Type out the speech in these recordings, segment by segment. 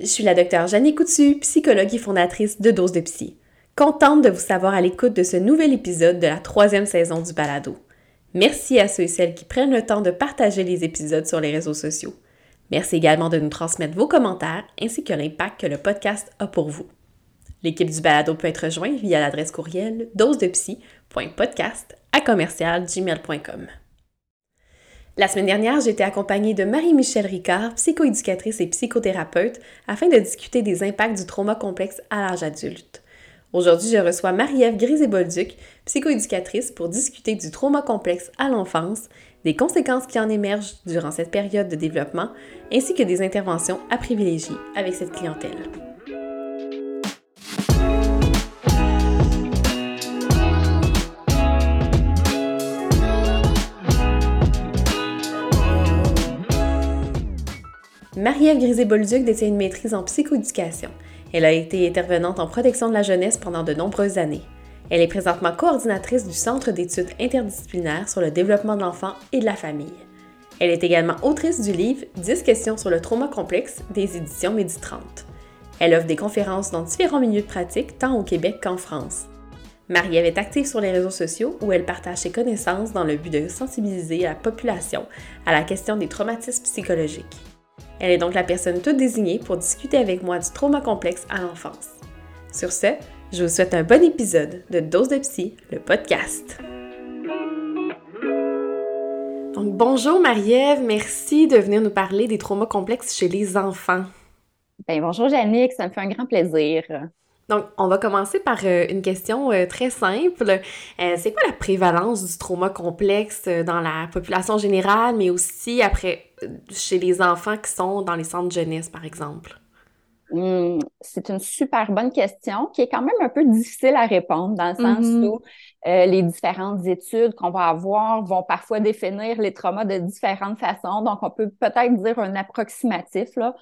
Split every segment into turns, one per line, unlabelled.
Je suis la docteure Jeannie Coutu, psychologue et fondatrice de Dose de Psy. Contente de vous savoir à l'écoute de ce nouvel épisode de la troisième saison du balado. Merci à ceux et celles qui prennent le temps de partager les épisodes sur les réseaux sociaux. Merci également de nous transmettre vos commentaires ainsi que l'impact que le podcast a pour vous. L'équipe du balado peut être rejointe via l'adresse courriel dosedepsy.podcast à commercialgmail.com. La semaine dernière, été accompagnée de Marie-Michelle Ricard, psychoéducatrice et psychothérapeute, afin de discuter des impacts du trauma complexe à l'âge adulte. Aujourd'hui, je reçois Marie-Ève Grisé-Bolduc, psychoéducatrice, pour discuter du trauma complexe à l'enfance, des conséquences qui en émergent durant cette période de développement, ainsi que des interventions à privilégier avec cette clientèle. Marie-Ève Grisé-Bolduc détient une maîtrise en psychoéducation. Elle a été intervenante en protection de la jeunesse pendant de nombreuses années. Elle est présentement coordinatrice du Centre d'études interdisciplinaires sur le développement de l'enfant et de la famille. Elle est également autrice du livre 10 questions sur le trauma complexe des éditions Midi 30. Elle offre des conférences dans différents milieux de pratique, tant au Québec qu'en France. Marie-Ève est active sur les réseaux sociaux où elle partage ses connaissances dans le but de sensibiliser la population à la question des traumatismes psychologiques. Elle est donc la personne toute désignée pour discuter avec moi du trauma complexe à l'enfance. Sur ce, je vous souhaite un bon épisode de Dose de Psy, le podcast. Donc, bonjour Marie-Ève, merci de venir nous parler des traumas complexes chez les enfants.
Bien, bonjour Jannick, ça me fait un grand plaisir.
Donc, on va commencer par euh, une question euh, très simple. Euh, c'est quoi la prévalence du trauma complexe dans la population générale, mais aussi après chez les enfants qui sont dans les centres de jeunesse, par exemple?
Hum, c'est une super bonne question qui est quand même un peu difficile à répondre dans le sens mm-hmm. où les différentes études qu'on va avoir vont parfois définir les traumas de différentes façons. Donc, on peut peut-être dire un approximatif. Là.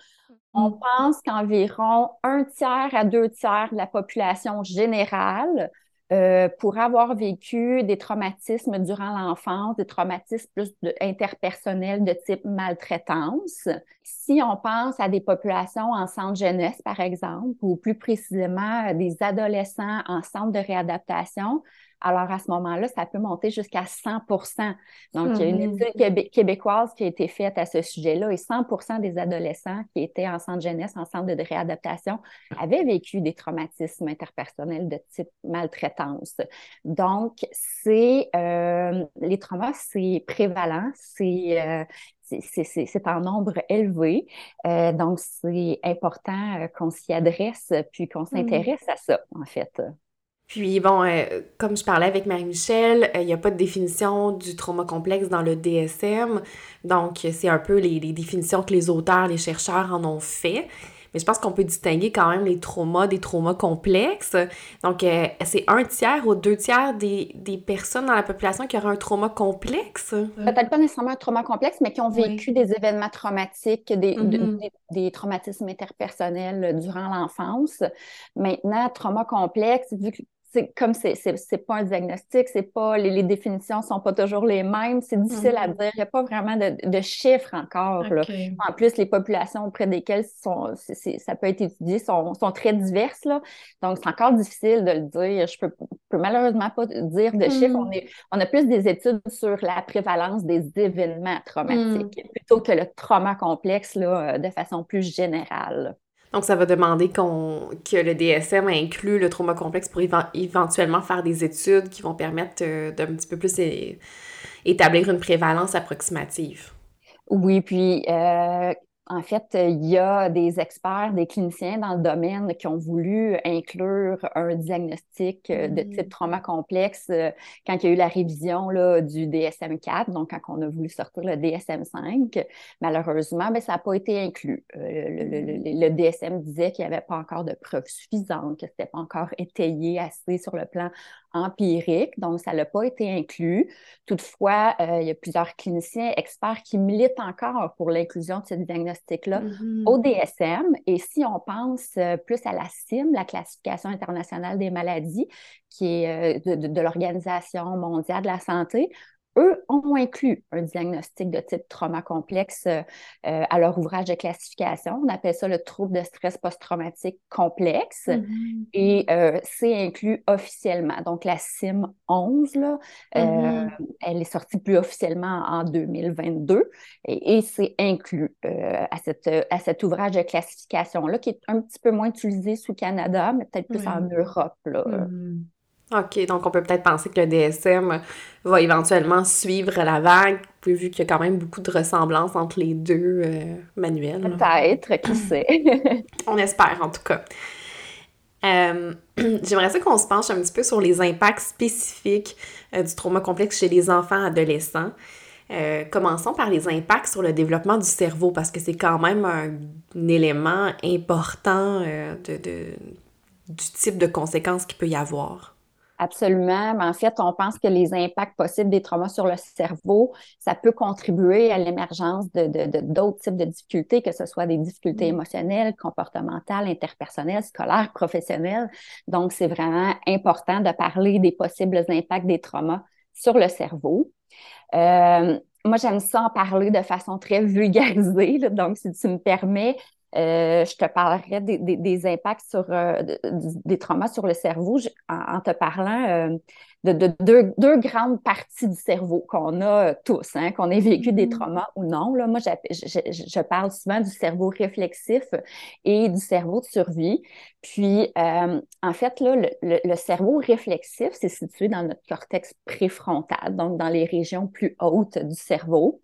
On mm. pense qu'environ un tiers à deux tiers de la population générale euh, pour avoir vécu des traumatismes durant l'enfance, des traumatismes plus interpersonnels de type maltraitance. Si on pense à des populations en centre jeunesse, par exemple, ou plus précisément des adolescents en centre de réadaptation, alors, à ce moment-là, ça peut monter jusqu'à 100% Donc, il y a une mm-hmm. étude québécoise qui a été faite à ce sujet-là et 100% des adolescents qui étaient en centre jeunesse, en centre de réadaptation, avaient vécu des traumatismes interpersonnels de type maltraitance. Donc, c'est euh, les traumas, c'est prévalent, c'est euh, c'est en nombre élevé. Euh, donc, c'est important qu'on s'y adresse puis qu'on mm-hmm. s'intéresse à ça, en fait.
Puis bon, euh, comme je parlais avec Marie-Michel, euh, il n'y a pas de définition du trauma complexe dans le DSM. Donc, c'est un peu les, définitions que les auteurs, les chercheurs en ont fait. Mais je pense qu'on peut distinguer quand même les traumas des traumas complexes. Donc, euh, c'est un tiers ou deux tiers des, personnes dans la population qui auraient un trauma complexe.
Peut-être pas nécessairement un trauma complexe, mais qui ont vécu des événements traumatiques, mm-hmm. des, des, traumatismes interpersonnels durant l'enfance. Maintenant, trauma complexe, vu que comme c'est, pas un diagnostic, c'est pas les, les, définitions sont pas toujours les mêmes, c'est difficile à mm-hmm. dire, il n'y a pas vraiment de, de chiffres encore. Là. En plus, les populations auprès desquelles sont, ça peut être étudié sont, sont très diverses, là. donc c'est encore difficile de le dire. Je peux, peux malheureusement pas dire de chiffres. On, mm. est, on a plus des études sur la prévalence des événements traumatiques mm. plutôt que le trauma complexe là, de façon plus générale.
Donc, ça va demander qu'on, que le DSM inclut le trauma complexe pour éventuellement faire des études qui vont permettre euh, d'un petit peu plus établir une prévalence approximative.
Oui, puis euh, en fait, il y a des experts, des cliniciens dans le domaine qui ont voulu inclure un diagnostic euh, de type mm. trauma complexe euh, quand il y a eu la révision là, du DSM-4, donc quand on a voulu sortir le DSM-5. Malheureusement, ben, ça n'a pas été inclus. Euh, le, mm. DSM disait qu'il n'y avait pas encore de preuves suffisantes, que ce n'était pas encore étayé assez sur le plan empirique, donc ça n'a pas été inclus. Toutefois, il y a plusieurs cliniciens experts qui militent encore pour l'inclusion de ce diagnostic-là mm-hmm. au DSM. Et si on pense plus à la CIM, la classification internationale des maladies, qui est de, de l'Organisation mondiale de la santé, eux ont inclus un diagnostic de type trauma complexe euh, à leur ouvrage de classification. On appelle ça le trouble de stress post-traumatique complexe mm-hmm. et euh, c'est inclus officiellement. Donc, la CIM 11, là, euh, mm-hmm. elle est sortie plus officiellement en 2022 et, c'est inclus à, cette, à cet ouvrage de classification-là qui est un petit peu moins utilisé sous Canada, mais peut-être plus en Europe. Là.
OK, donc on peut peut-être penser que le DSM va éventuellement suivre la vague, vu qu'il y a quand même beaucoup de ressemblances entre les deux euh, manuels.
Peut-être, qui sait.
on espère en tout cas. Euh, j'aimerais ça qu'on se penche un petit peu sur les impacts spécifiques euh, du trauma complexe chez les enfants adolescents. commençons par les impacts sur le développement du cerveau parce que c'est quand même un, élément important de, du type de conséquences qu'il peut y avoir.
Absolument. Mais en fait, on pense que les impacts possibles des traumas sur le cerveau, ça peut contribuer à l'émergence de, d'autres types de difficultés, que ce soit des difficultés émotionnelles, comportementales, interpersonnelles, scolaires, professionnelles. Donc, c'est vraiment important de parler des possibles impacts des traumas sur le cerveau. Euh, moi, j'aime ça en parler de façon très vulgarisée. Donc, si tu me permets, euh, je te parlerai des, des, impacts sur euh, des traumas sur le cerveau en, te parlant euh, de, de deux, deux, grandes parties du cerveau qu'on a tous, hein, qu'on ait vécu des mm-hmm. traumas ou non. Là. Moi, je, je, parle souvent du cerveau réflexif et du cerveau de survie. Puis, en fait, là, le, le cerveau réflexif, c'est situé dans notre cortex préfrontal, donc dans les régions plus hautes du cerveau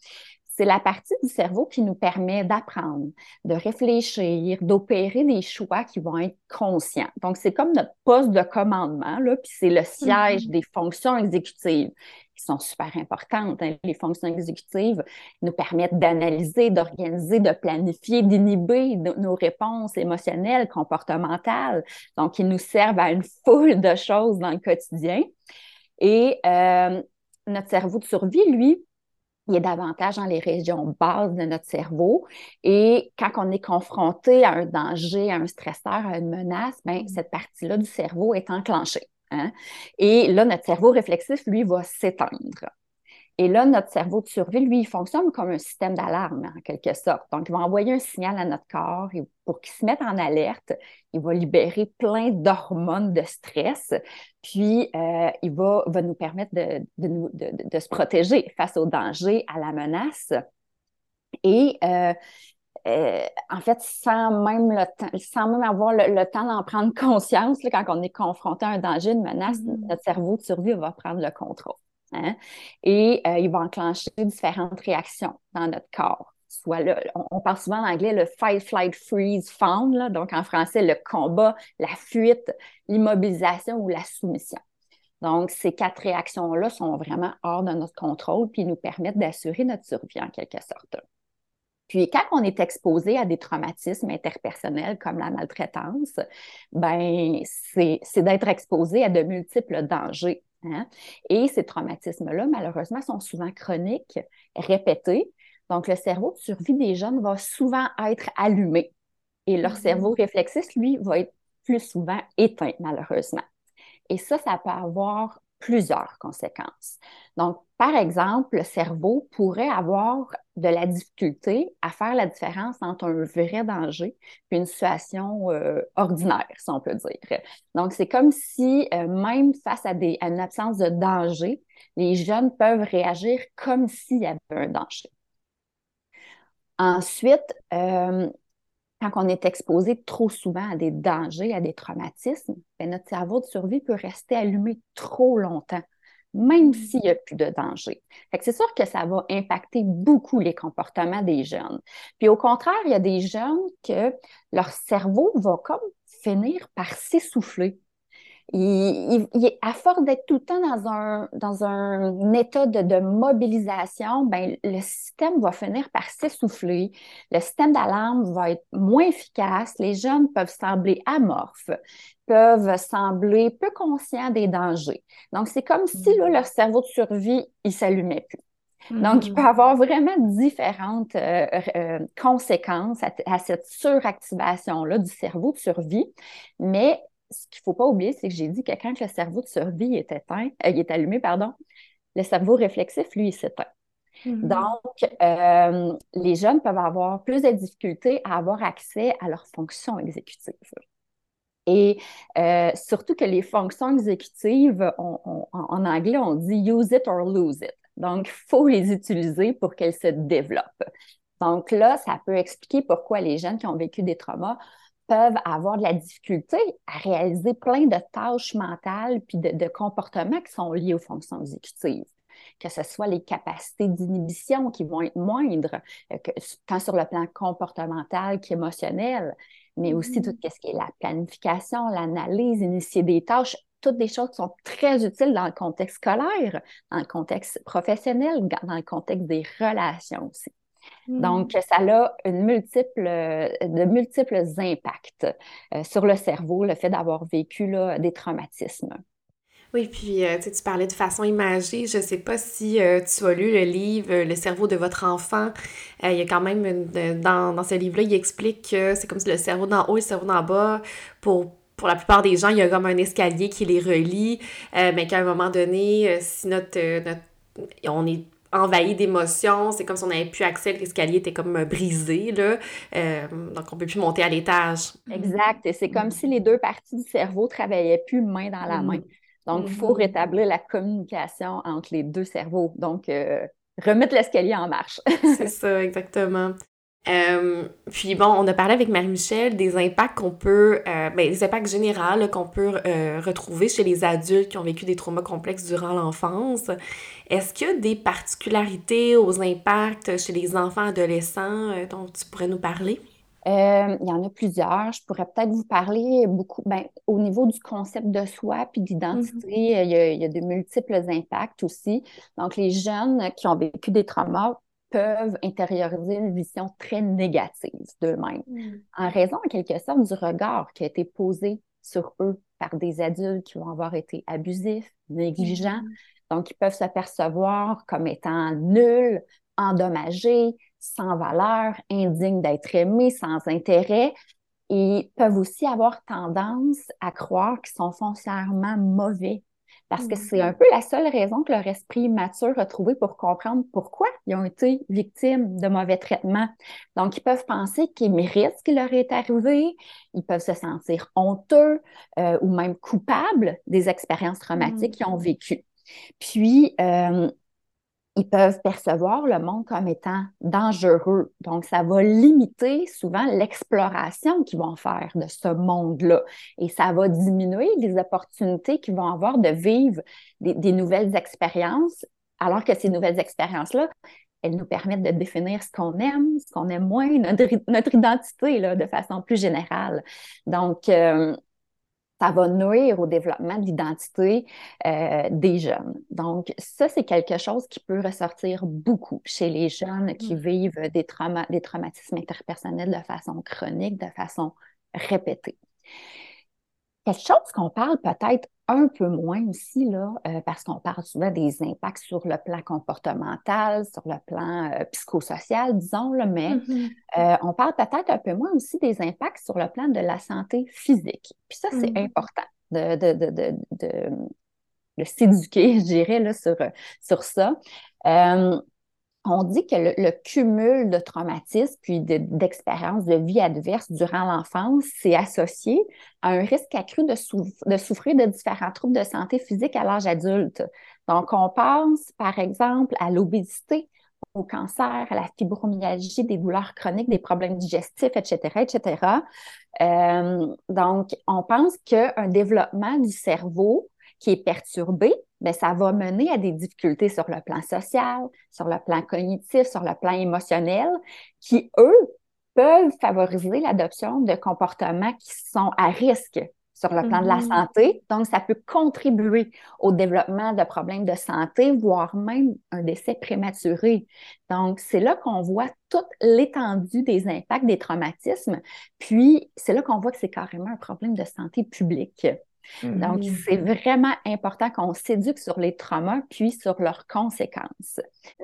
c'est la partie du cerveau qui nous permet d'apprendre, de réfléchir, d'opérer des choix qui vont être conscients. Donc, c'est comme notre poste de commandement, là, puis c'est le siège mm-hmm. des fonctions exécutives qui sont super importantes. Hein. Les fonctions exécutives nous permettent d'analyser, d'organiser, de planifier, d'inhiber nos réponses émotionnelles, comportementales. Donc, ils nous servent à une foule de choses dans le quotidien. Et euh, notre cerveau de survie, lui, il est davantage dans les régions basses de notre cerveau. Et quand on est confronté à un danger, à un stresseur, à une menace, ben, mm. cette partie-là du cerveau est enclenchée. Hein. Et là, notre cerveau réflexif, lui, va s'éteindre. Et là, notre cerveau de survie, lui, il fonctionne comme un système d'alarme, en quelque sorte. Donc, il va envoyer un signal à notre corps et pour qu'il se mette en alerte. Il va libérer plein d'hormones de stress, puis euh, il va, va, nous permettre de, de, de, se protéger face au danger, à la menace. Et euh, euh, en fait, sans même, le temps, sans même avoir le, temps d'en prendre conscience, quand on est confronté à un danger, une menace, mm-hmm. notre cerveau de survie va prendre le contrôle. Hein? Et euh, il va enclencher différentes réactions dans notre corps. Soit on, parle souvent en anglais le fight, flight, freeze, là, donc en français le combat, la fuite, l'immobilisation ou la soumission. Donc, ces quatre réactions-là sont vraiment hors de notre contrôle, puis nous permettent d'assurer notre survie en quelque sorte. Puis, quand on est exposé à des traumatismes interpersonnels comme la maltraitance, ben, c'est d'être exposé à de multiples dangers Hein? Et ces traumatismes-là, malheureusement, sont souvent chroniques, répétés. Donc, le cerveau de survie des jeunes va souvent être allumé et leur mm-hmm. cerveau réflexif, lui, va être plus souvent éteint, malheureusement. Et ça, ça peut avoir plusieurs conséquences. Donc, par exemple, le cerveau pourrait avoir de la difficulté à faire la différence entre un vrai danger et une situation euh, ordinaire, si on peut dire. Donc, c'est comme si, euh, même face à, une absence de danger, les jeunes peuvent réagir comme s'il y avait un danger. Ensuite, euh, quand on est exposé trop souvent à des dangers, à des traumatismes, ben, notre cerveau de survie peut rester allumé trop longtemps, même mm. s'il n'y a plus de danger. c'est sûr que ça va impacter beaucoup les comportements des jeunes. Puis au contraire, il y a des jeunes que leur cerveau va comme finir par s'essouffler il, il, à force d'être tout le temps dans un, dans un état de, de mobilisation, ben, le système va finir par s'essouffler. Le système d'alarme va être moins efficace. Les jeunes peuvent sembler amorphes, peuvent sembler peu conscients des dangers. Donc, c'est comme si là, leur cerveau de survie, il s'allumait plus. Donc, il peut mm-hmm. avoir vraiment différentes euh, euh, conséquences à, à cette suractivation-là du cerveau de survie, mais ce qu'il ne faut pas oublier, c'est que j'ai dit que quand le cerveau de survie est éteint, euh, il est allumé, pardon, le cerveau réflexif, lui, il s'éteint. Mm-hmm. Donc, euh, les jeunes peuvent avoir plus de difficultés à avoir accès à leurs fonctions exécutives. Et euh, surtout que les fonctions exécutives, en anglais, on dit use it or lose it. Donc, il faut les utiliser pour qu'elles se développent. Donc là, ça peut expliquer pourquoi les jeunes qui ont vécu des traumas peuvent avoir de la difficulté à réaliser plein de tâches mentales puis de comportements qui sont liés aux fonctions exécutives que ce soit les capacités d'inhibition qui vont être moindres, euh, que, tant sur le plan comportemental qu'émotionnel, mais aussi tout mm-hmm. ce qui est la planification, l'analyse, initier des tâches, toutes des choses qui sont très utiles dans le contexte scolaire, dans le contexte professionnel, dans le contexte des relations aussi. Donc, mm-hmm. ça a une multiple, de multiples impacts euh, sur le cerveau, le fait d'avoir vécu là, des traumatismes.
Oui, puis euh, tu parlais de façon imagée. Je sais pas si euh, tu as lu le livre Le cerveau de votre enfant. Euh, il y a quand même, dans, dans ce livre-là, il explique que c'est comme si le cerveau d'en haut et le cerveau d'en bas, pour, pour la plupart des gens, il y a comme un escalier qui les relie, mais qu'à un moment donné, si notre, notre on est envahi d'émotions, c'est comme si on n'avait plus accès, l'escalier était comme brisé, là, donc on peut plus monter à l'étage.
Exact, et c'est comme si les deux parties du cerveau travaillaient plus main dans la main. Donc, il faut mm-hmm. rétablir la communication entre les deux cerveaux. Donc, euh, remettre l'escalier en marche.
c'est ça, exactement. Euh, puis bon, on a parlé avec Marie-Michel des impacts qu'on peut, euh, ben, des impacts généraux qu'on peut retrouver chez les adultes qui ont vécu des traumas complexes durant l'enfance. Est-ce qu'il y a des particularités aux impacts chez les enfants adolescents dont tu pourrais nous parler?
Euh, il y en a plusieurs. Je pourrais peut-être vous parler beaucoup ben, au niveau du concept de soi puis d'identité. Mm-hmm. il, y a, de multiples impacts aussi. Donc, les jeunes qui ont vécu des traumas peuvent intérioriser une vision très négative d'eux-mêmes mm. en raison, en quelque sorte, du regard qui a été posé sur eux par des adultes qui vont avoir été abusifs, négligents. Mm-hmm. Donc, ils peuvent se percevoir comme étant nuls, endommagés, sans valeur, indignes d'être aimés, sans intérêt, et peuvent aussi avoir tendance à croire qu'ils sont foncièrement mauvais. Parce que c'est un mm-hmm. peu la seule raison que leur esprit mature a trouvé pour comprendre pourquoi ils ont été victimes de mauvais traitements. Donc, ils peuvent penser qu'ils méritent ce qui leur est arrivé, ils peuvent se sentir honteux euh, ou même coupables des expériences traumatiques qu'ils ont mm-hmm. vécues. Puis, euh, ils peuvent percevoir le monde comme étant dangereux. Donc, ça va limiter souvent l'exploration qu'ils vont faire de ce monde-là. Et ça va diminuer les opportunités qu'ils vont avoir de vivre des, nouvelles expériences, alors que ces nouvelles expériences-là, elles nous permettent de définir ce qu'on aime, ce qu'on aime moins, notre, identité là, de façon plus générale. Donc, euh, ça va nuire au développement de l'identité euh, des jeunes. Donc, ça, c'est quelque chose qui peut ressortir beaucoup chez les jeunes qui mmh. vivent des, des traumatismes interpersonnels de façon chronique, de façon répétée. Quelque chose qu'on parle peut-être un peu moins aussi, là, euh, parce qu'on parle souvent des impacts sur le plan comportemental, sur le plan euh, psychosocial, disons, là, mais mm-hmm. euh, on parle peut-être un peu moins aussi des impacts sur le plan de la santé physique. Puis ça, c'est mm-hmm. important de, de, de, de, s'éduquer, je dirais, là, sur, sur ça on dit que le, cumul de traumatismes puis d'expériences de, vie adverse durant l'enfance, c'est associé à un risque accru de, souffrir de différents troubles de santé physique à l'âge adulte. Donc, on pense, par exemple, à l'obésité, au cancer, à la fibromyalgie, des douleurs chroniques, des problèmes digestifs, etc., etc. Euh, donc, on pense qu'un développement du cerveau qui est perturbé, bien, ça va mener à des difficultés sur le plan social, sur le plan cognitif, sur le plan émotionnel, qui, eux, peuvent favoriser l'adoption de comportements qui sont à risque sur le plan de la mm-hmm. santé. Donc, ça peut contribuer au développement de problèmes de santé, voire même un décès prématuré. Donc, c'est là qu'on voit toute l'étendue des impacts des traumatismes. Puis, c'est là qu'on voit que c'est carrément un problème de santé publique. Donc, mmh. c'est vraiment important qu'on s'éduque sur les traumas puis sur leurs conséquences.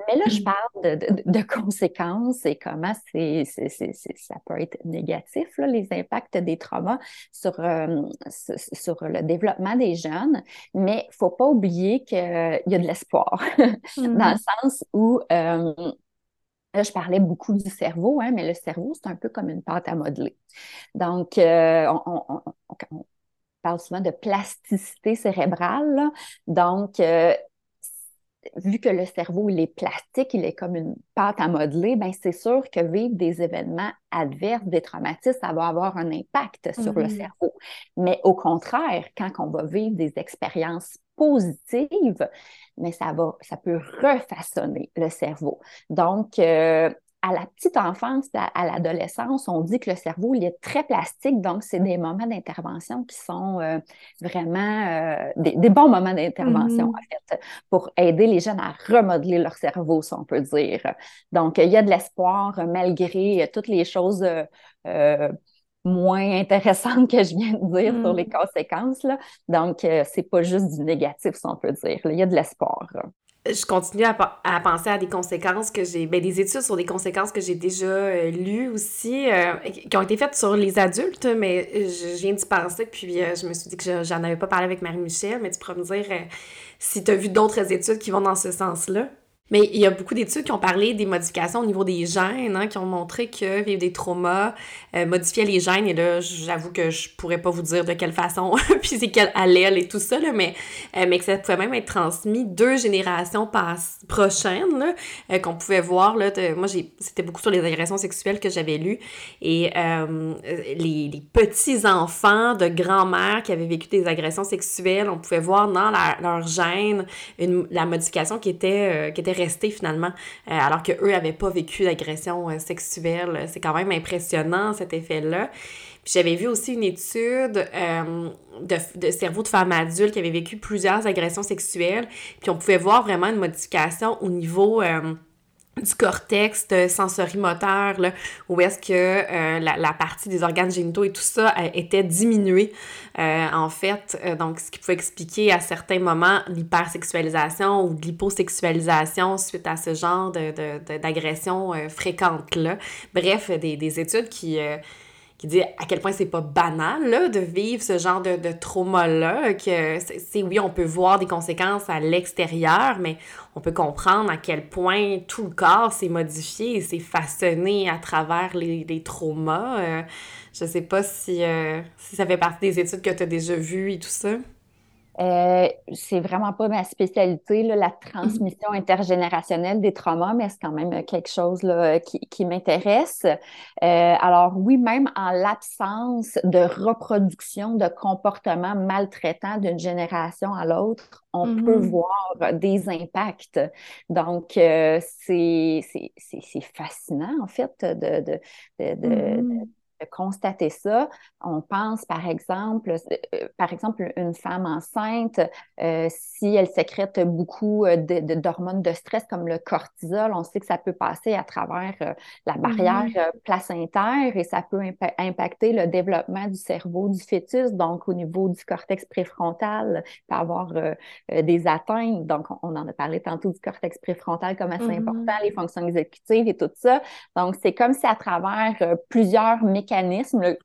Mais là, je mmh. parle de, conséquences et comment c'est, ça peut être négatif, les impacts des traumas sur, euh, sur le développement des jeunes. Mais il ne faut pas oublier qu'il y a de l'espoir, dans le mmh. sens où euh, Là, je parlais beaucoup du cerveau, hein, mais le cerveau, c'est un peu comme une pâte à modeler. Donc, euh, on, parle souvent de plasticité cérébrale. Donc, euh, vu que le cerveau, il est plastique, il est comme une pâte à modeler, ben c'est sûr que vivre des événements adverses, des traumatismes, ça va avoir un impact sur le mm-hmm. cerveau. Mais au contraire, quand on va vivre des expériences positives, mais ça va, ça peut refaçonner le cerveau. Donc, euh, à la petite enfance, à, l'adolescence, on dit que le cerveau, il est très plastique, donc c'est des moments d'intervention qui sont euh, vraiment euh, des, bons moments d'intervention, mm-hmm. en fait, pour aider les jeunes à remodeler leur cerveau, si on peut dire. Donc, il y a de l'espoir malgré toutes les choses moins intéressantes que je viens de dire sur les mm. conséquences. Là. Donc, c'est pas juste du négatif, si on peut dire. Il y a de l'espoir
je continue à, penser à des conséquences que j'ai, ben, des études sur des conséquences que j'ai déjà euh, lues aussi, euh, qui ont été faites sur les adultes, mais je, viens d'y penser, puis euh, je me suis dit que j'en avais pas parlé avec Marie-Michel, mais tu pourrais me dire si tu as vu d'autres études qui vont dans ce sens-là. Mais il y a beaucoup d'études qui ont parlé des modifications au niveau des gènes, hein, qui ont montré que vivre des traumas euh, modifiait les gènes. Et là, j'avoue que je pourrais pas vous dire de quelle façon, puis c'est quel allèle et tout ça, là, mais, euh, mais que ça pouvait même être transmis deux générations prochaines, euh, qu'on pouvait voir. Là, moi, c'était beaucoup sur les agressions sexuelles que j'avais lu. Et les, les petits-enfants de grand-mère qui avaient vécu des agressions sexuelles, on pouvait voir dans leur gène la modification qui était, qui était rester finalement, euh, alors qu'eux n'avaient pas vécu d'agression euh, sexuelle. C'est quand même impressionnant cet effet-là. J'avais vu aussi une étude euh, de, cerveau de femmes adultes qui avaient vécu plusieurs agressions sexuelles. Puis on pouvait voir vraiment une modification au niveau du cortex sensorimoteur, là, où est-ce que euh, la, partie des organes génitaux et tout ça euh, était diminuée, euh, en fait. donc, ce qui pouvait expliquer à certains moments l'hypersexualisation ou l'hyposexualisation suite à ce genre d'agression de, de, fréquente-là. Bref, des, des études qui qui dit à quel point c'est pas banal là, de vivre ce genre de, de trauma-là, que c'est oui, on peut voir des conséquences à l'extérieur, mais on peut comprendre à quel point tout le corps s'est modifié et s'est façonné à travers les, les traumas. Euh, je sais pas si, euh, si ça fait partie des études que tu as déjà vues et tout ça.
Euh, c'est vraiment pas ma spécialité, là, la transmission intergénérationnelle des traumas, mais c'est quand même quelque chose là, qui, qui m'intéresse. Euh, alors oui, même en l'absence de reproduction de comportements maltraitants d'une génération à l'autre, on peut mm-hmm. voir des impacts. Donc, euh, c'est fascinant, en fait, de, de, de, de mm-hmm constater ça. On pense, par exemple, euh, par exemple, une femme enceinte, euh, si elle sécrète beaucoup euh, d'hormones de, de, stress comme le cortisol, on sait que ça peut passer à travers la barrière mm-hmm. placentaire et ça peut impacter le développement du cerveau du fœtus, donc au niveau du cortex préfrontal, peut avoir des atteintes. Donc, on, en a parlé tantôt du cortex préfrontal comme assez mm-hmm. important, les fonctions exécutives et tout ça. Donc, c'est comme si à travers plusieurs mécanismes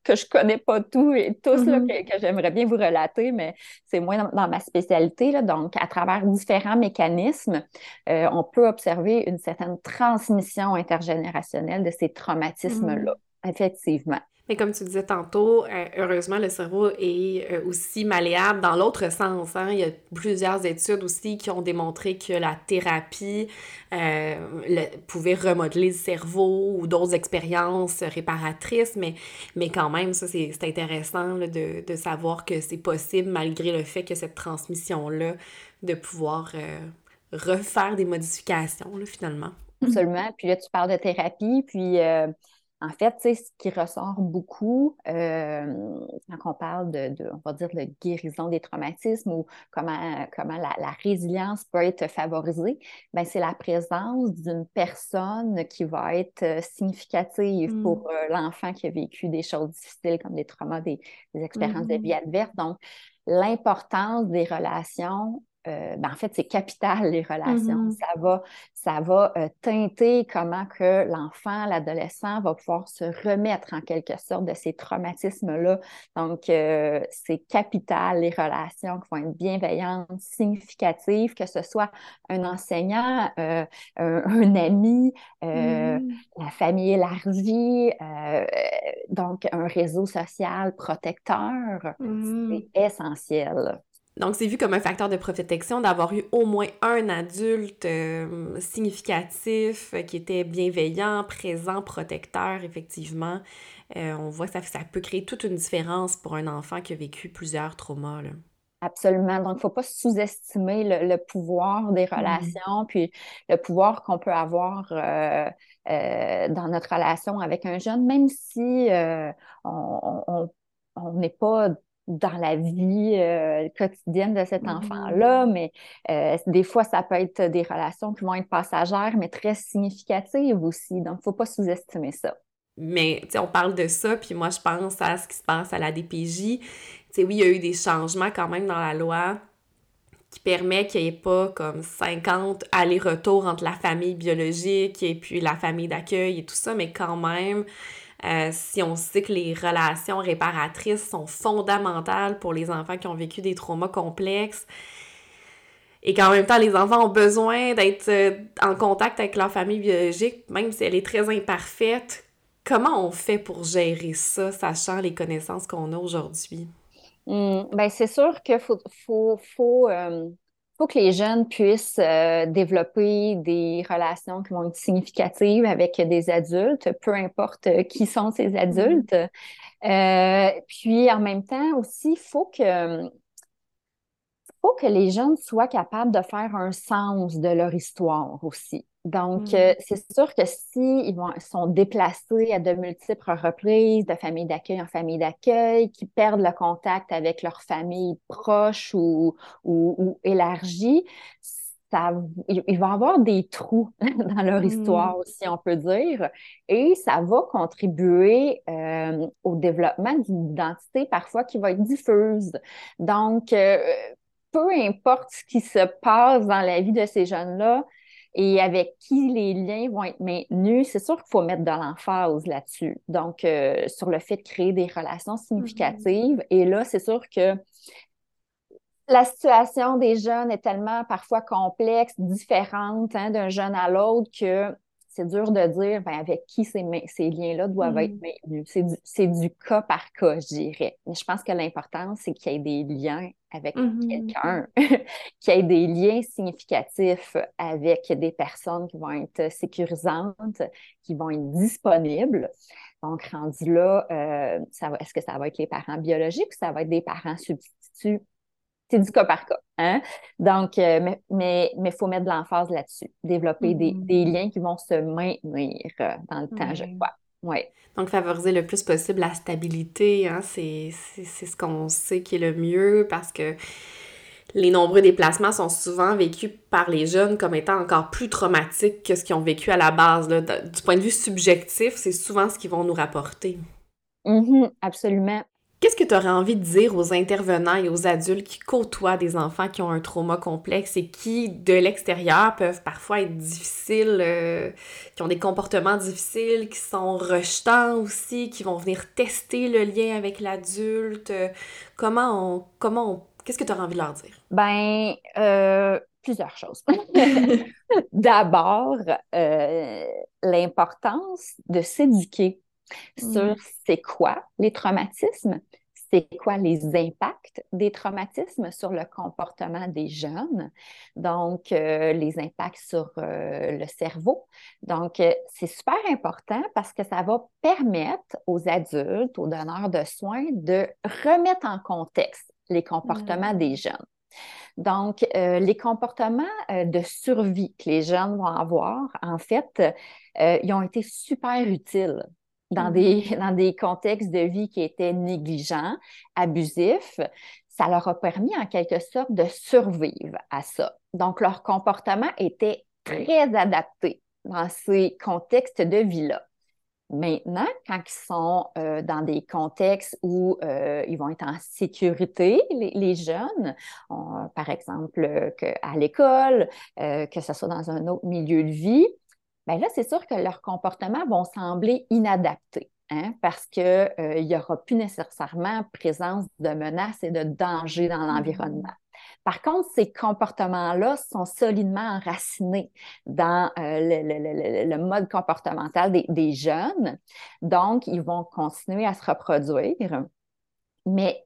que je connais pas tout et tous mm-hmm. que, j'aimerais bien vous relater, mais c'est moins dans, ma spécialité. Là. Donc, à travers différents mécanismes, euh, on peut observer une certaine transmission intergénérationnelle de ces traumatismes-là, mm-hmm. effectivement.
Mais comme tu disais tantôt, euh, heureusement, le cerveau est euh, aussi malléable dans l'autre sens. Hein. Il y a plusieurs études aussi qui ont démontré que la thérapie euh, pouvait remodeler le cerveau ou d'autres expériences réparatrices, mais, mais quand même, ça, c'est intéressant de, de, savoir que c'est possible malgré le fait que cette transmission-là, de pouvoir refaire des modifications, là, finalement.
Absolument. Puis là, tu parles de thérapie, puis en fait, ce qui ressort beaucoup euh, quand on parle de, on va dire, de guérison des traumatismes ou comment, comment la, résilience peut être favorisée, ben, c'est la présence d'une personne qui va être euh, significative mm. pour euh, l'enfant qui a vécu des choses difficiles comme des traumas, des, expériences de vie mm-hmm. adverses. Donc, l'importance des relations euh, ben, en fait, c'est capital, les relations. Mm-hmm. Ça va, ça va euh, teinter comment que l'enfant, l'adolescent va pouvoir se remettre en quelque sorte de ces traumatismes-là. Donc, euh, c'est capital, les relations qui vont être bienveillantes, significatives, que ce soit un enseignant, un, ami, mm-hmm. la famille élargie, donc un réseau social protecteur. Mm-hmm. C'est essentiel.
Donc, c'est vu comme un facteur de protection d'avoir eu au moins un adulte euh, significatif euh, qui était bienveillant, présent, protecteur, effectivement. Euh, on voit que ça, ça peut créer toute une différence pour un enfant qui a vécu plusieurs traumas.
Absolument. Donc, il ne faut pas sous-estimer le, pouvoir des mmh. relations, puis le pouvoir qu'on peut avoir dans notre relation avec un jeune, même si on n'est pas dans la vie euh, quotidienne de cet enfant-là, mmh. mais euh, des fois, ça peut être des relations qui vont être passagères, mais très significatives aussi. Donc, il ne faut pas sous-estimer ça.
Mais, tu sais, on parle de ça, puis moi, je pense à ce qui se passe à la DPJ. Tu sais, oui, il y a eu des changements quand même dans la loi qui permet qu'il n'y ait pas comme 50 allers-retours entre la famille biologique et puis la famille d'accueil et tout ça, mais quand même, euh, si on sait que les relations réparatrices sont fondamentales pour les enfants qui ont vécu des traumas complexes et qu'en même temps, les enfants ont besoin d'être euh, en contact avec leur famille biologique, même si elle est très imparfaite, comment on fait pour gérer ça, sachant les connaissances qu'on a aujourd'hui?
Mmh, ben c'est sûr qu'il faut, faut, euh, faut que les jeunes puissent euh, développer des relations qui vont être significatives avec des adultes, peu importe euh, qui sont ces mm-hmm. adultes. Euh, puis en même temps aussi, il faut que faut que les jeunes soient capables de faire un sens de leur histoire aussi. Donc, mm. euh, c'est sûr que s'ils ils sont déplacés à de multiples reprises, de famille d'accueil en famille d'accueil, qui perdent le contact avec leur famille proche ou, ou, élargie, ça, il, va avoir des trous dans leur mm. histoire, si on peut dire, et ça va contribuer euh, au développement d'une identité parfois qui va être diffuse. Donc, euh, peu importe ce qui se passe dans la vie de ces jeunes-là et avec qui les liens vont être maintenus, c'est sûr qu'il faut mettre de l'emphase là-dessus. Donc, euh, sur le fait de créer des relations significatives. Mm-hmm. Et là, c'est sûr que la situation des jeunes est tellement parfois complexe, différente hein, d'un jeune à l'autre que c'est dur de dire ben, avec qui ces, ces liens-là doivent être mm. maintenus. C'est du, cas par cas, je dirais. Mais je pense que l'important, c'est qu'il y ait des liens avec mm-hmm. quelqu'un, qu'il y ait des liens significatifs avec des personnes qui vont être sécurisantes, qui vont être disponibles. Donc, rendu là, euh, est-ce que ça va être les parents biologiques ou ça va être des parents substituts? C'est du cas par cas. Hein? Donc, euh, mais il faut mettre de l'emphase là-dessus, développer des, mm-hmm. liens qui vont se maintenir euh, dans le temps, je crois. Ouais.
Donc, favoriser le plus possible la stabilité, hein, c'est ce qu'on sait qui est le mieux parce que les nombreux déplacements sont souvent vécus par les jeunes comme étant encore plus traumatiques que ce qu'ils ont vécu à la base. Du point de vue subjectif, c'est souvent ce qu'ils vont nous rapporter.
Mm-hmm, absolument.
Qu'est-ce que tu aurais envie de dire aux intervenants et aux adultes qui côtoient des enfants qui ont un trauma complexe et qui, de l'extérieur, peuvent parfois être difficiles, euh, qui ont des comportements difficiles, qui sont rejetants aussi, qui vont venir tester le lien avec l'adulte? Comment on... Comment on... Qu'est-ce que tu aurais envie de leur dire?
Ben, euh, plusieurs choses. D'abord, euh, l'importance de s'éduquer sur mm. c'est quoi les traumatismes, c'est quoi les impacts des traumatismes sur le comportement des jeunes, donc euh, les impacts sur euh, le cerveau. Donc, euh, c'est super important parce que ça va permettre aux adultes, aux donneurs de soins, de remettre en contexte les comportements mm. des jeunes. Donc, les comportements de survie que les jeunes vont avoir, en fait, ils ont été super utiles dans, des, mm-hmm. dans des contextes de vie qui étaient négligents, abusifs, ça leur a permis en quelque sorte de survivre à ça. Donc, leur comportement était très adapté dans ces contextes de vie-là. Maintenant, quand ils sont euh, dans des contextes où euh, ils vont être en sécurité, les, jeunes, par exemple à l'école, euh, que ce soit dans un autre milieu de vie, bien là, c'est sûr que leurs comportements vont sembler inadaptés. Hein, parce qu'il n'y aura plus nécessairement présence de menaces et de dangers dans mmh l'environnement. Par contre, ces comportements-là sont solidement enracinés dans euh, le, mode comportemental des, jeunes. Donc, ils vont continuer à se reproduire. Mais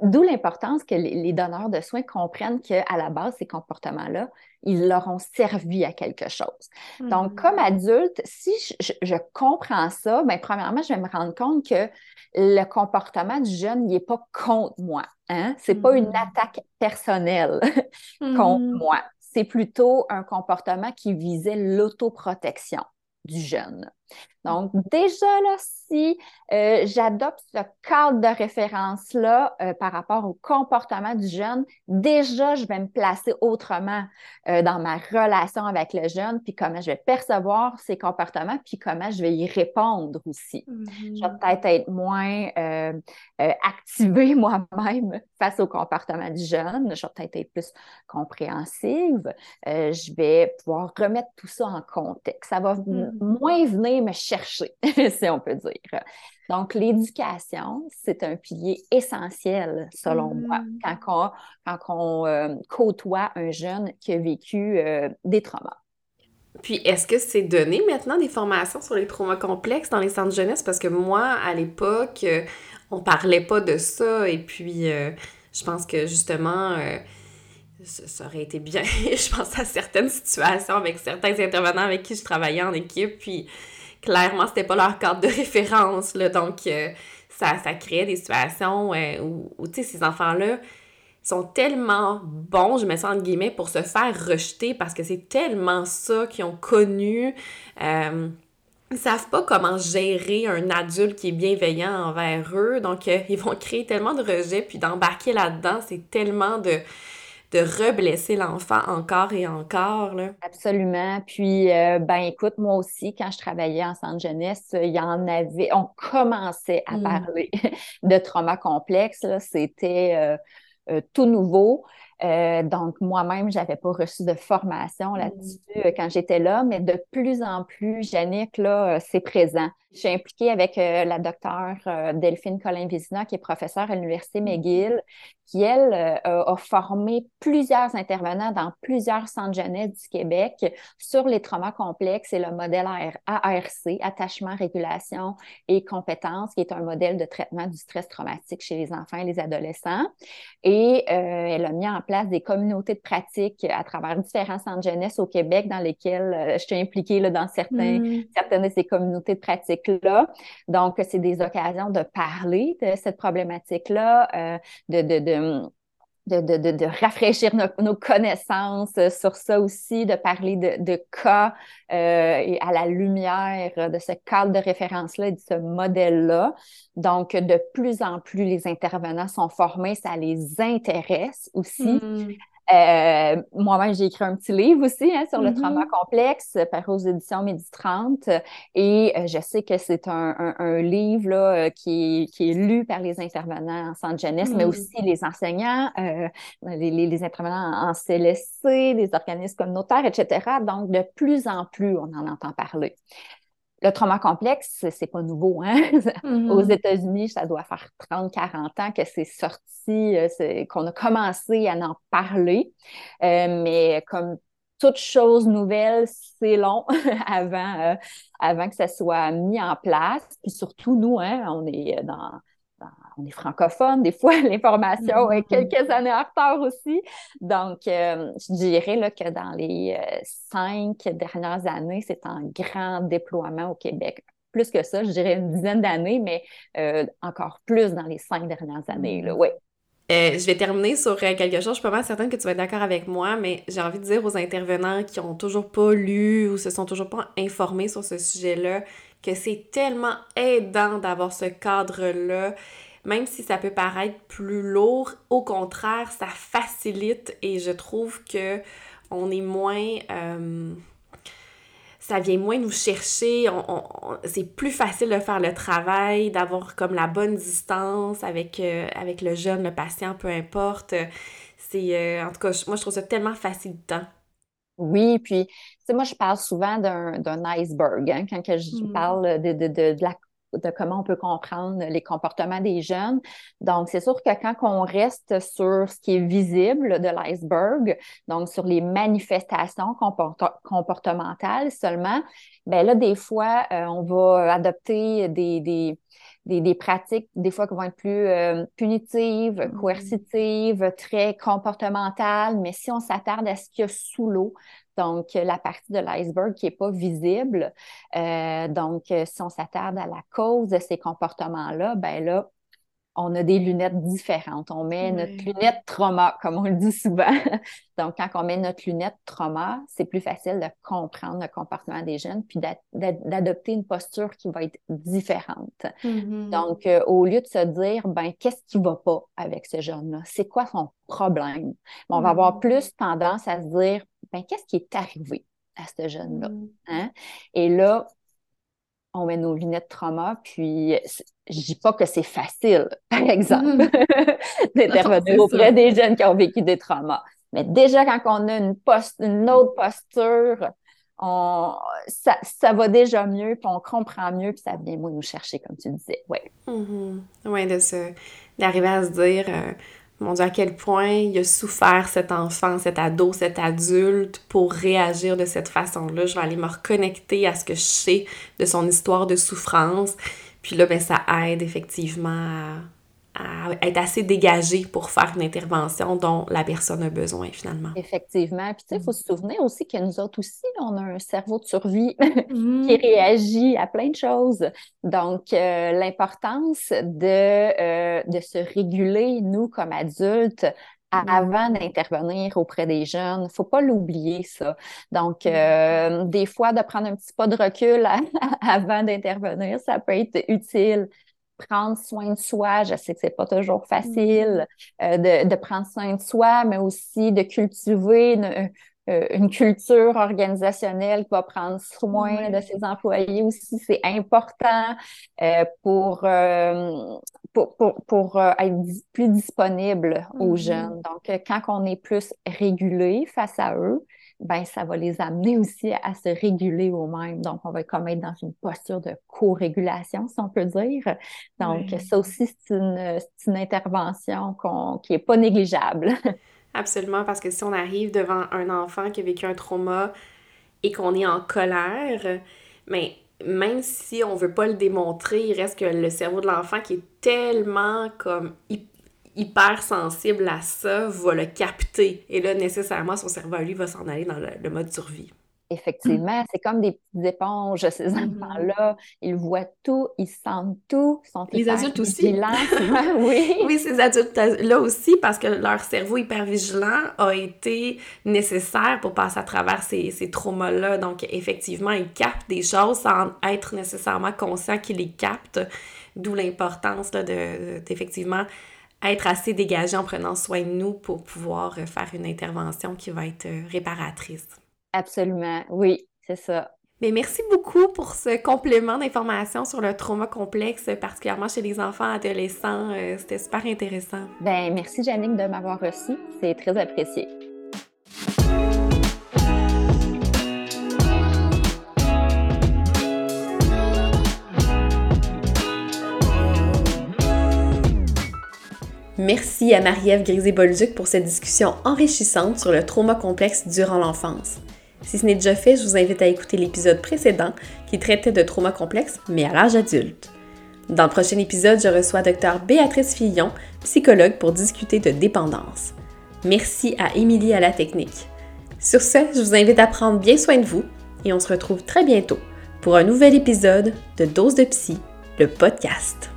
D'où l'importance que les donneurs de soins comprennent qu'à la base, ces comportements-là, ils leur ont servi à quelque chose. Donc, comme mm-hmm. adulte, si je, comprends ça, bien, premièrement, je vais me rendre compte que le comportement du jeune n'est pas contre moi. Hein? Ce n'est pas une mm-hmm. attaque personnelle contre mm-hmm. moi. C'est plutôt un comportement qui visait l'autoprotection du jeune. Donc, déjà là, si euh, j'adopte ce cadre de référence-là euh, par rapport au comportement du jeune, déjà, je vais me placer autrement euh, dans ma relation avec le jeune, puis comment je vais percevoir ses comportements, puis comment je vais y répondre aussi. Je vais peut-être être moins activée moi-même face au comportement du jeune. Je vais peut-être être plus compréhensive. je vais pouvoir remettre tout ça en contexte. Ça va mm-hmm. moins venir me chercher, si on peut dire. Donc, l'éducation, c'est un pilier essentiel, selon moi, mm. quand on, quand euh, côtoie un jeune qui a vécu euh, des traumas.
Puis, est-ce que c'est donné maintenant des formations sur les traumas complexes dans les centres de jeunesse? Parce que moi, à l'époque, on parlait pas de ça. Et puis, euh, je pense que justement, ça aurait été bien. je pense à certaines situations avec certains intervenants avec qui je travaillais en équipe. Puis, clairement, c'était pas leur cadre de référence, là, donc euh, ça, ça créait des situations euh, où, tu sais, ces enfants-là sont tellement bons, je me sens entre guillemets, pour se faire rejeter parce que c'est tellement ça qu'ils ont connu. Euh, ils savent pas comment gérer un adulte qui est bienveillant envers eux, donc ils vont créer tellement de rejet, puis d'embarquer là-dedans, c'est tellement de de reblesser l'enfant encore et encore. Là.
Absolument. Puis, euh, ben écoute, moi aussi, quand je travaillais en centre jeunesse, il y en avait, on commençait à mm. parler de trauma complexe. C'était euh, euh, tout nouveau. donc, moi-même, je n'avais pas reçu de formation là-dessus mm. quand j'étais là, mais de plus en plus, Yannick, là, c'est présent. Je suis impliquée avec la docteure Delphine Colin-Vizina, qui est professeure à l'Université mm. McGill, qui, elle, euh, a formé plusieurs intervenants dans plusieurs centres jeunesse du Québec sur les traumas complexes et le modèle ARC, attachement, régulation et compétences, qui est un modèle de traitement du stress traumatique chez les enfants et les adolescents. Et euh, elle a mis en place des communautés de pratique à travers différents centres jeunesse au Québec dans lesquels euh, je suis impliquée là, dans certains, mm. certaines de ces communautés de Donc, c'est des occasions de parler de cette problématique-là, de, de, de de, de, de, rafraîchir nos, connaissances sur ça aussi, de parler de, cas euh, et à la lumière de ce cadre de référence-là et de ce modèle-là. Donc, de plus en plus, les intervenants sont formés, ça les intéresse aussi. Mm. Euh, moi-même, j'ai écrit un petit livre aussi hein, sur le mm-hmm. trauma complexe, par aux éditions Midi 30. Et euh, je sais que c'est un, un, livre là, euh, qui, est, qui, est, lu par les intervenants en centre jeunesse, mais mm. aussi les enseignants, les, les, intervenants en CLSC, les organismes communautaires, etc. Donc, de plus en plus, on en entend parler. Le trauma complexe, c'est pas nouveau. Hein? Mm-hmm. Aux États-Unis, ça doit faire 30-40 ans que c'est sorti, euh, qu'on a commencé à en parler. Euh, mais comme toute chose nouvelle, c'est long avant, euh, avant que ça soit mis en place. Puis surtout, nous, hein, on est dans on est francophone, des fois l'information est mm-hmm. quelques années en retard aussi. Donc, euh, je dirais là, que dans les euh, cinq dernières années, c'est un grand déploiement au Québec. Plus que ça, je dirais une dizaine d'années, mais euh, encore plus dans les cinq dernières années. Là, mm-hmm.
je vais terminer sur quelque chose. Je suis pas mal certaine que tu vas être d'accord avec moi, mais j'ai envie de dire aux intervenants qui ont toujours pas lu ou se sont toujours pas informés sur ce sujet-là que c'est tellement aidant d'avoir ce cadre-là. Même si ça peut paraître plus lourd, au contraire, ça facilite et je trouve que on est moins... Euh, ça vient moins nous chercher, c'est plus facile de faire le travail, d'avoir comme la bonne distance avec, euh, avec le jeune, le patient, peu importe. C'est, euh, en tout cas, moi, je trouve ça tellement facilitant.
Oui, puis, tu sais, moi, je parle souvent d'un iceberg, hein, quand je mm. parle de, de, de, la de comment on peut comprendre les comportements des jeunes. Donc, c'est sûr que quand on reste sur ce qui est visible de l'iceberg, donc sur les manifestations comportementales seulement, ben là, des fois, euh, on va adopter des, des, des, pratiques, des fois, qui vont être plus euh, punitives, mm-hmm. coercitives, très comportementales, mais si on s'attarde à ce qu'il y a sous l'eau, donc la partie de l'iceberg qui n'est pas visible, euh, donc si on s'attarde à la cause de ces comportements-là, ben là, on a des lunettes différentes. On met notre lunette trauma, comme on le dit souvent. Donc, quand on met notre lunette trauma, c'est plus facile de comprendre le comportement des jeunes puis d'adopter une posture qui va être différente. Mm-hmm. Donc, euh, au lieu de se dire, ben, qu'est-ce qui va pas avec ce jeune-là? C'est quoi son problème? on va avoir mm-hmm. plus tendance à se dire, ben, qu'est-ce qui est arrivé à ce jeune-là? Mm. Hein? Et là, on met nos lunettes trauma, puis je dis pas que c'est facile, par exemple, mm. d'intervenir auprès des jeunes qui ont vécu des traumas. Mais déjà, quand on a une, une autre posture, on, ça, va déjà mieux, puis on comprend mieux, puis ça vient moins nous chercher, comme tu disais. Oui.
Mm-hmm. Oui, d'arriver à se dire, euh, mon Dieu, à quel point il a souffert cet enfant, cet ado, cet adulte pour réagir de cette façon-là. Je vais aller me reconnecter à ce que je sais de son histoire de souffrance. Puis là, ben, ça aide effectivement à à être assez dégagé pour faire une intervention dont la personne a besoin finalement.
Effectivement. Puis tu sais, il faut se souvenir aussi que nous autres aussi, on a un cerveau de survie qui mm. réagit à plein de choses. Donc, euh, l'importance de, euh, de se réguler, nous, comme adultes, mm. avant d'intervenir auprès des jeunes. faut pas l'oublier, ça. Donc, mm. euh, des fois, de prendre un petit pas de recul avant d'intervenir, ça peut être utile prendre soin de soi. Je sais que c'est pas toujours facile mm-hmm. euh, de, prendre soin de soi, mais aussi de cultiver une, euh, culture organisationnelle qui va prendre soin de ses employés aussi. C'est important euh, pour, pour, être plus disponible aux mm-hmm. jeunes. Donc, quand on est plus régulé face à eux, ben ça va les amener aussi à se réguler eux-mêmes. Donc, on va comme être dans une posture de co-régulation, si on peut dire. Donc, ça aussi, c'est une, une, intervention qui n'est pas négligeable.
Absolument, parce que si on arrive devant un enfant qui a vécu un trauma et qu'on est en colère, mais même si on veut pas le démontrer, il reste que le cerveau de l'enfant qui est tellement comme hyper sensible à ça va le capter. Et là, nécessairement, son cerveau, lui, va s'en aller dans le, mode survie.
Effectivement, c'est comme des petites éponges, ces mm-hmm. enfants-là. Ils voient tout, ils sentent tout, sont
Les adultes aussi. oui. oui, ces adultes-là aussi, parce que leur cerveau hyper vigilant a été nécessaire pour passer à travers ces, ces traumas-là. Donc, effectivement, ils captent des choses sans être nécessairement conscients qu'ils les captent, d'où l'importance d'effectivement être assez dégagé en prenant soin de nous pour pouvoir euh, faire une intervention qui va être euh, réparatrice.
Absolument, oui, c'est ça.
Mais merci beaucoup pour ce complément d'informations sur le trauma complexe, particulièrement chez les enfants adolescents. Euh, c'était super intéressant.
Ben merci Jannick de m'avoir reçu. C'est très apprécié.
Merci à Marie-Ève Grisé-Bolduc pour cette discussion enrichissante sur le trauma complexe durant l'enfance. Si ce n'est déjà fait, je vous invite à écouter l'épisode précédent qui traitait de trauma complexe, mais à l'âge adulte. Dans le prochain épisode, je reçois Dr Béatrice Fillon, psychologue, pour discuter de dépendance. Merci à Émilie à la technique. Sur ce, je vous invite à prendre bien soin de vous et on se retrouve très bientôt pour un nouvel épisode de Dose de Psy, le podcast.